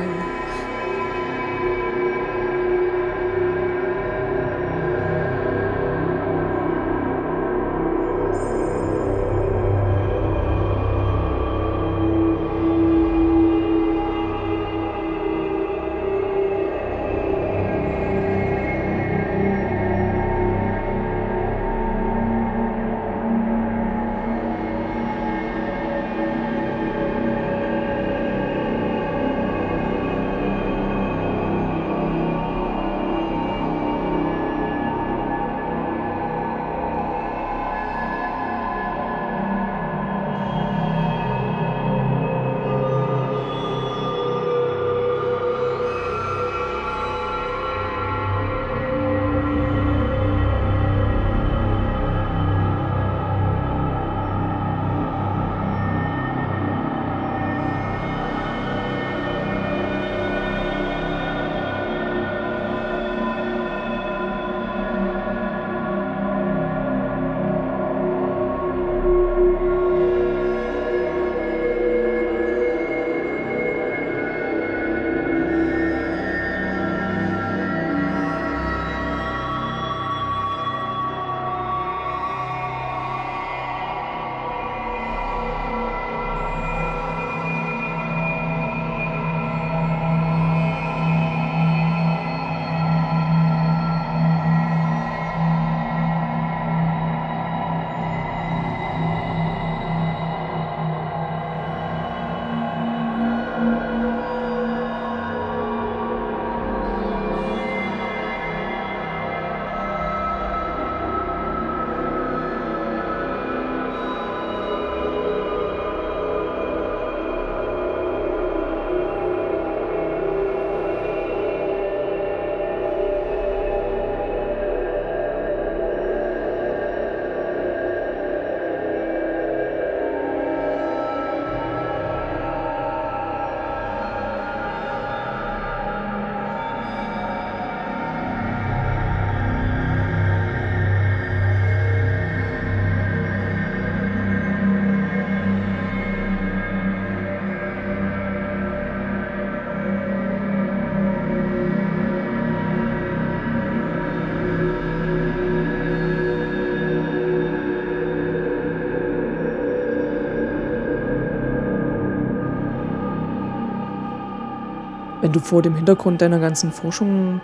Wenn du vor dem Hintergrund deiner ganzen Forschung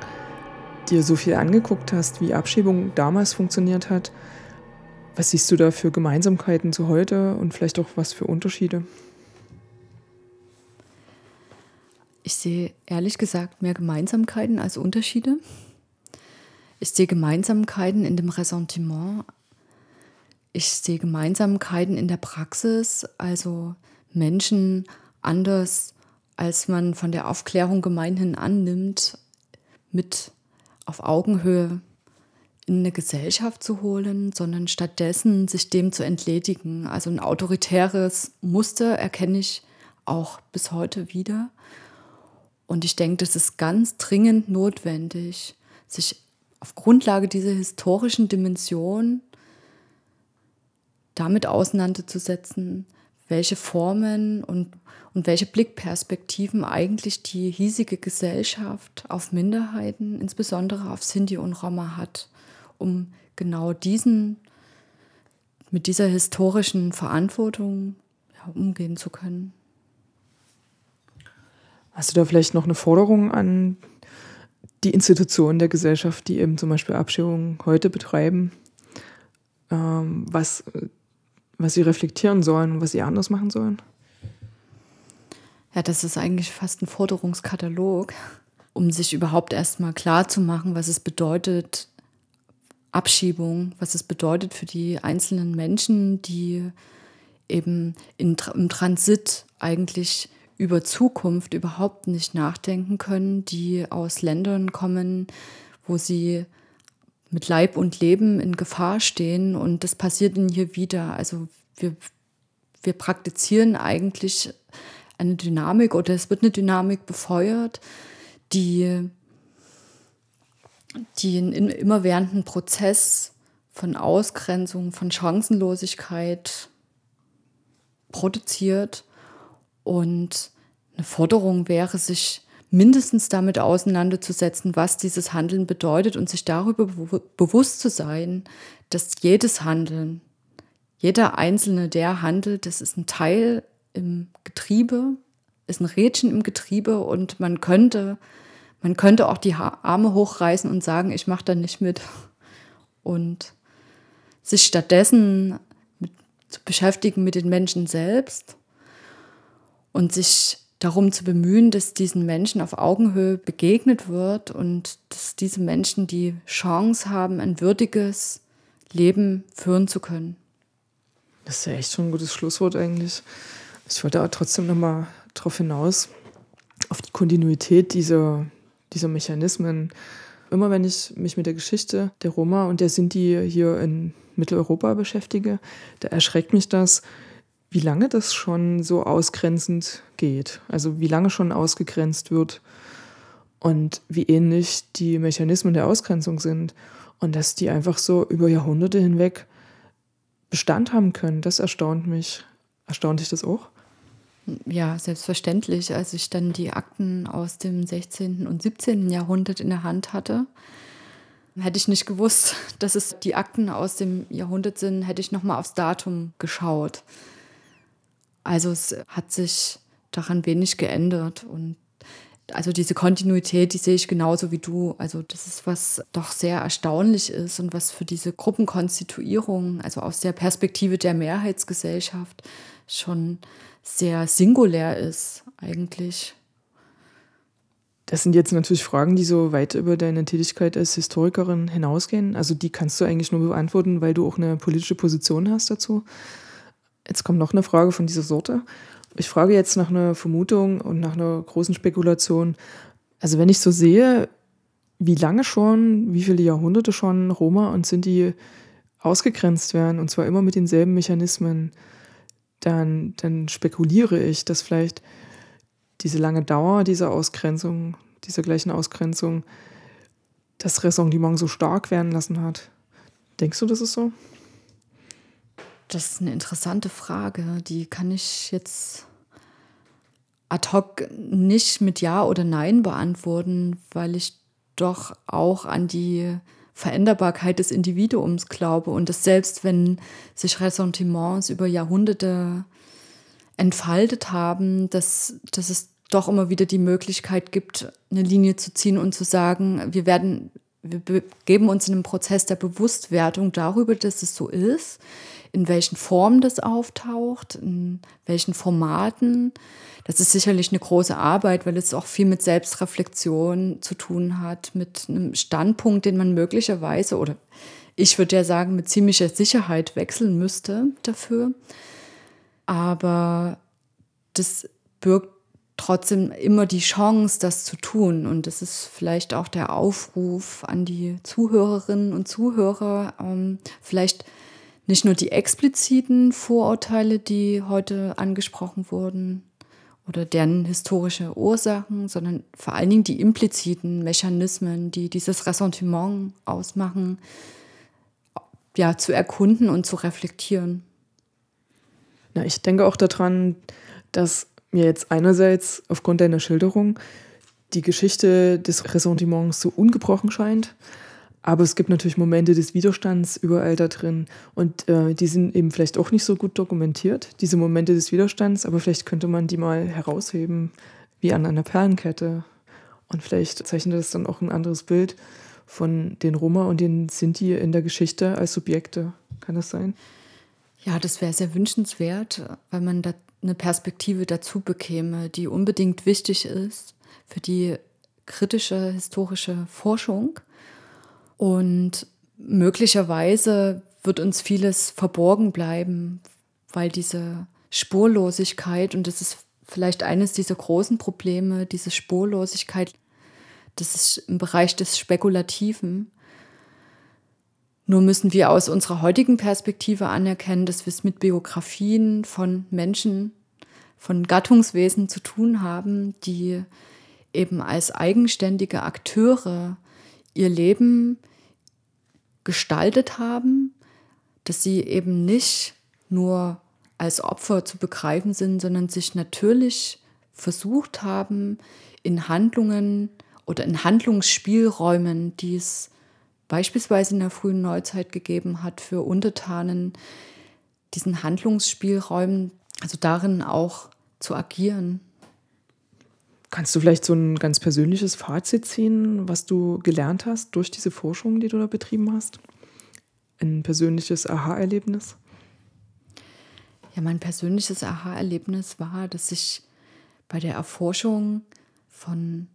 dir so viel angeguckt hast, wie Abschiebung damals funktioniert hat, was siehst du da für Gemeinsamkeiten zu heute und vielleicht auch was für Unterschiede? Ich sehe ehrlich gesagt mehr Gemeinsamkeiten als Unterschiede. Ich sehe Gemeinsamkeiten in dem Ressentiment. Ich sehe Gemeinsamkeiten in der Praxis, also Menschen anders, als man von der Aufklärung gemeinhin annimmt, mit auf Augenhöhe in eine Gesellschaft zu holen, sondern stattdessen sich dem zu entledigen. Also ein autoritäres Muster erkenne ich auch bis heute wieder. Und ich denke, das ist ganz dringend notwendig, sich auf Grundlage dieser historischen Dimension damit auseinanderzusetzen, welche Formen und, und welche Blickperspektiven eigentlich die hiesige Gesellschaft auf Minderheiten, insbesondere auf Sinti und Roma hat, um genau diesen, mit dieser historischen Verantwortung ja, umgehen zu können. Hast du da vielleicht noch eine Forderung an die Institutionen der Gesellschaft, die eben zum Beispiel Abschiebungen heute betreiben, ähm, was was sie reflektieren sollen, was sie anders machen sollen? Ja, das ist eigentlich fast ein Forderungskatalog, um sich überhaupt erstmal klar zu machen, was es bedeutet, Abschiebung, was es bedeutet für die einzelnen Menschen, die eben in, im Transit eigentlich über Zukunft überhaupt nicht nachdenken können, die aus Ländern kommen, wo sie mit Leib und Leben in Gefahr stehen und das passiert ihnen hier wieder. Also wir, wir praktizieren eigentlich eine Dynamik oder es wird eine Dynamik befeuert, die, die einen immerwährenden Prozess von Ausgrenzung, von Chancenlosigkeit produziert. Und eine Forderung wäre, sich mindestens damit auseinanderzusetzen, was dieses Handeln bedeutet und sich darüber bewusst zu sein, dass jedes Handeln, jeder Einzelne, der handelt, das ist ein Teil im Getriebe, ist ein Rädchen im Getriebe und man könnte, man könnte auch die Arme hochreißen und sagen, ich mache da nicht mit. Und sich stattdessen mit, zu beschäftigen mit den Menschen selbst und sich darum zu bemühen, dass diesen Menschen auf Augenhöhe begegnet wird und dass diese Menschen die Chance haben, ein würdiges Leben führen zu können. Das ist ja echt schon ein gutes Schlusswort eigentlich. Ich wollte aber trotzdem nochmal darauf hinaus, auf die Kontinuität dieser, dieser Mechanismen. Immer wenn ich mich mit der Geschichte der Roma und der Sinti hier in Mitteleuropa beschäftige, da erschreckt mich das, wie lange das schon so ausgrenzend geht. Also wie lange schon ausgegrenzt wird und wie ähnlich die Mechanismen der Ausgrenzung sind. Und dass die einfach so über Jahrhunderte hinweg Bestand haben können, das erstaunt mich. Erstaunt dich das auch? Ja, selbstverständlich. Als ich dann die Akten aus dem 16. und 17. Jahrhundert in der Hand hatte, hätte ich nicht gewusst, dass es die Akten aus dem Jahrhundert sind, hätte ich nochmal aufs Datum geschaut. Also es hat sich daran wenig geändert und also diese Kontinuität, die sehe ich genauso wie du. Also das ist was doch sehr erstaunlich ist und was für diese Gruppenkonstituierung, also aus der Perspektive der Mehrheitsgesellschaft schon sehr singulär ist eigentlich. Das sind jetzt natürlich Fragen, die so weit über deine Tätigkeit als Historikerin hinausgehen. Also die kannst du eigentlich nur beantworten, weil du auch eine politische Position hast dazu. Jetzt kommt noch eine Frage von dieser Sorte. Ich frage jetzt nach einer Vermutung und nach einer großen Spekulation. Also wenn ich so sehe, wie lange schon, wie viele Jahrhunderte schon Roma und Sinti ausgegrenzt werden, und zwar immer mit denselben Mechanismen, dann, dann spekuliere ich, dass vielleicht diese lange Dauer dieser Ausgrenzung, dieser gleichen Ausgrenzung, das Ressentiment so stark werden lassen hat. Denkst du, das ist so? Das ist eine interessante Frage. Die kann ich jetzt ad hoc nicht mit Ja oder Nein beantworten, weil ich doch auch an die Veränderbarkeit des Individuums glaube und dass selbst wenn sich Ressentiments über Jahrhunderte entfaltet haben, dass, dass es doch immer wieder die Möglichkeit gibt, eine Linie zu ziehen und zu sagen, wir werden wir begeben uns in einen Prozess der Bewusstwerdung darüber, dass es so ist, in welchen Formen das auftaucht, in welchen Formaten. Das ist sicherlich eine große Arbeit, weil es auch viel mit Selbstreflexion zu tun hat, mit einem Standpunkt, den man möglicherweise oder ich würde ja sagen, mit ziemlicher Sicherheit wechseln müsste dafür. Aber das birgt trotzdem immer die Chance, das zu tun. Und das ist vielleicht auch der Aufruf an die Zuhörerinnen und Zuhörer, ähm, vielleicht nicht nur die expliziten Vorurteile, die heute angesprochen wurden oder deren historische Ursachen, sondern vor allen Dingen die impliziten Mechanismen, die dieses Ressentiment ausmachen, ja, zu erkunden und zu reflektieren. Na, ich denke auch daran, dass mir jetzt einerseits aufgrund deiner Schilderung die Geschichte des Ressentiments so ungebrochen scheint, aber es gibt natürlich Momente des Widerstands überall da drin und äh, die sind eben vielleicht auch nicht so gut dokumentiert, diese Momente des Widerstands, aber vielleicht könnte man die mal herausheben, wie an einer Perlenkette. Und vielleicht zeichnet das dann auch ein anderes Bild von den Roma und den Sinti in der Geschichte als Subjekte. Kann das sein? Ja, das wäre sehr wünschenswert, weil man da eine Perspektive dazu bekäme, die unbedingt wichtig ist für die kritische historische Forschung. Und möglicherweise wird uns vieles verborgen bleiben, weil diese Spurlosigkeit, und das ist vielleicht eines dieser großen Probleme, diese Spurlosigkeit, das ist im Bereich des Spekulativen. Nur müssen wir aus unserer heutigen Perspektive anerkennen, dass wir es mit Biografien von Menschen, von Gattungswesen zu tun haben, die eben als eigenständige Akteure ihr Leben gestaltet haben, dass sie eben nicht nur als Opfer zu begreifen sind, sondern sich natürlich versucht haben, in Handlungen oder in Handlungsspielräumen, die es beispielsweise in der frühen Neuzeit gegeben hat für Untertanen, diesen Handlungsspielräumen, also darin auch zu agieren. Kannst du vielleicht so ein ganz persönliches Fazit ziehen, was du gelernt hast durch diese Forschung, die du da betrieben hast? Ein persönliches Aha-Erlebnis? Ja, mein persönliches Aha-Erlebnis war, dass ich bei der Erforschung von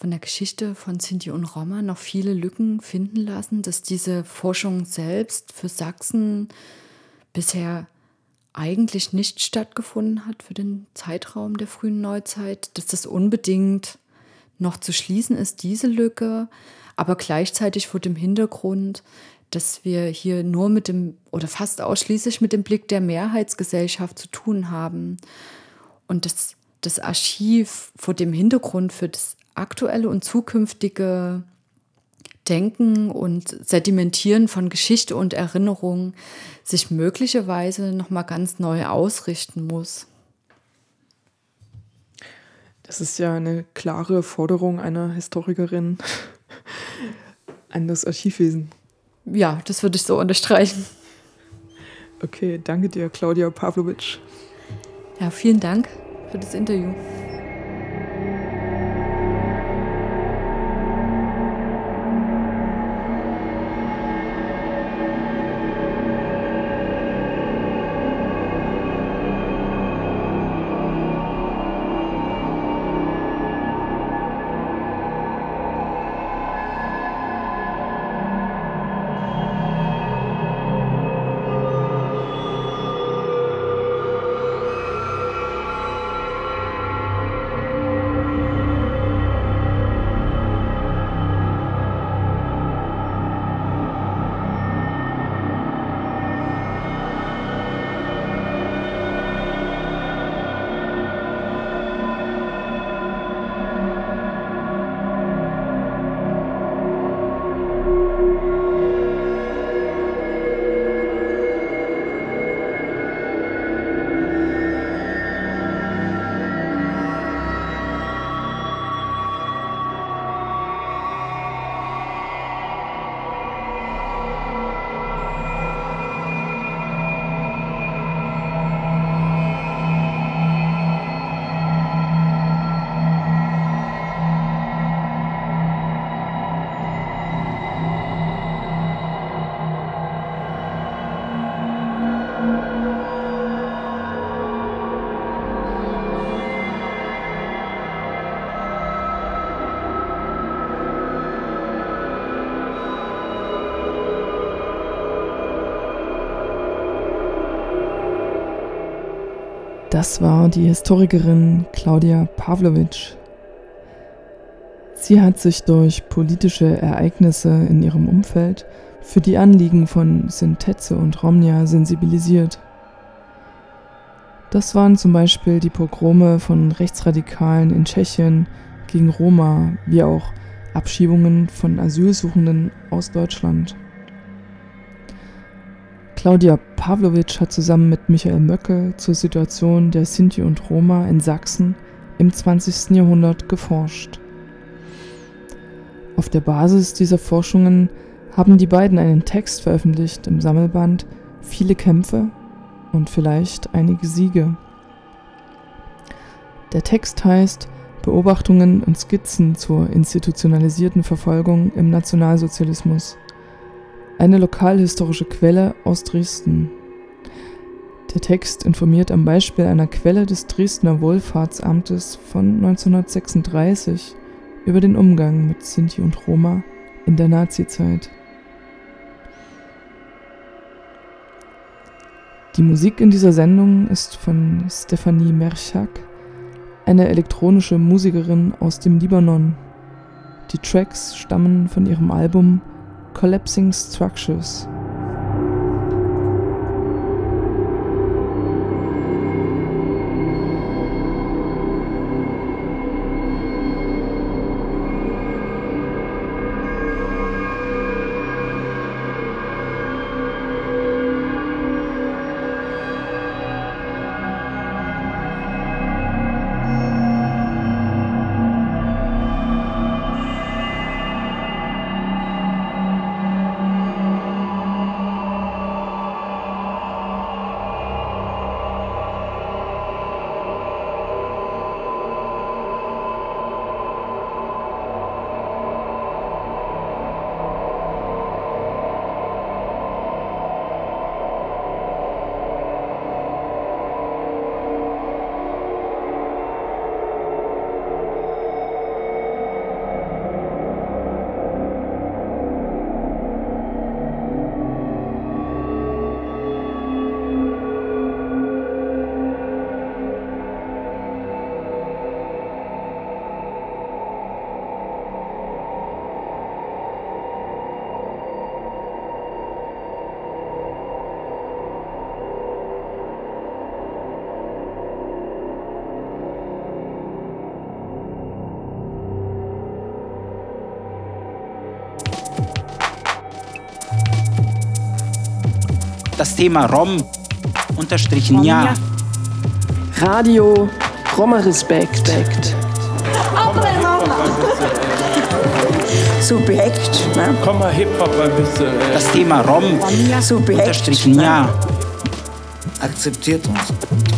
von der Geschichte von Sinti und Roma noch viele Lücken finden lassen, dass diese Forschung selbst für Sachsen bisher eigentlich nicht stattgefunden hat für den Zeitraum der frühen Neuzeit, dass das unbedingt noch zu schließen ist, diese Lücke, aber gleichzeitig vor dem Hintergrund, dass wir hier nur mit dem oder fast ausschließlich mit dem Blick der Mehrheitsgesellschaft zu tun haben. Und dass das Archiv vor dem Hintergrund für das aktuelle und zukünftige Denken und Sedimentieren von Geschichte und Erinnerung sich möglicherweise noch mal ganz neu ausrichten muss. Das ist ja eine klare Forderung einer Historikerin an das Archivwesen. Ja, das würde ich so unterstreichen. Okay, danke dir, Claudia Pavlovic. Ja, vielen Dank für das Interview. War die Historikerin Claudia Pavlovic. Sie hat sich durch politische Ereignisse in ihrem Umfeld für die Anliegen von Sintetze und Romnia sensibilisiert. Das waren zum Beispiel die Pogrome von Rechtsradikalen in Tschechien gegen Roma, wie auch Abschiebungen von Asylsuchenden aus Deutschland. Claudia Pavlovic hat zusammen mit Michael Möcke zur Situation der Sinti und Roma in Sachsen im 20. Jahrhundert geforscht. Auf der Basis dieser Forschungen haben die beiden einen Text veröffentlicht im Sammelband Viele Kämpfe und vielleicht einige Siege. Der Text heißt Beobachtungen und Skizzen zur institutionalisierten Verfolgung im Nationalsozialismus. Eine lokalhistorische Quelle aus Dresden. Der Text informiert am Beispiel einer Quelle des Dresdner Wohlfahrtsamtes von 1936 über den Umgang mit Sinti und Roma in der Nazizeit. Die Musik in dieser Sendung ist von Stefanie Merchak, eine elektronische Musikerin aus dem Libanon. Die Tracks stammen von ihrem Album Collapsing Structures. Thema Rom unterstrichen ja. Radio Roma Respekt. Subjekt. Ne? Komm mal Hip-Hop ein bisschen. Ey. Das Thema Rom Subjekt. unterstrichen ja. Akzeptiert uns.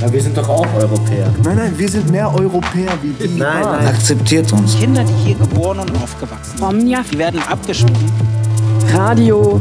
Ja, wir sind doch auch Europäer. Nein, nein, wir sind mehr Europäer wie die. Nein, nein. Akzeptiert uns. Kinder, die hier geboren und aufgewachsen sind, die werden abgeschoben. Radio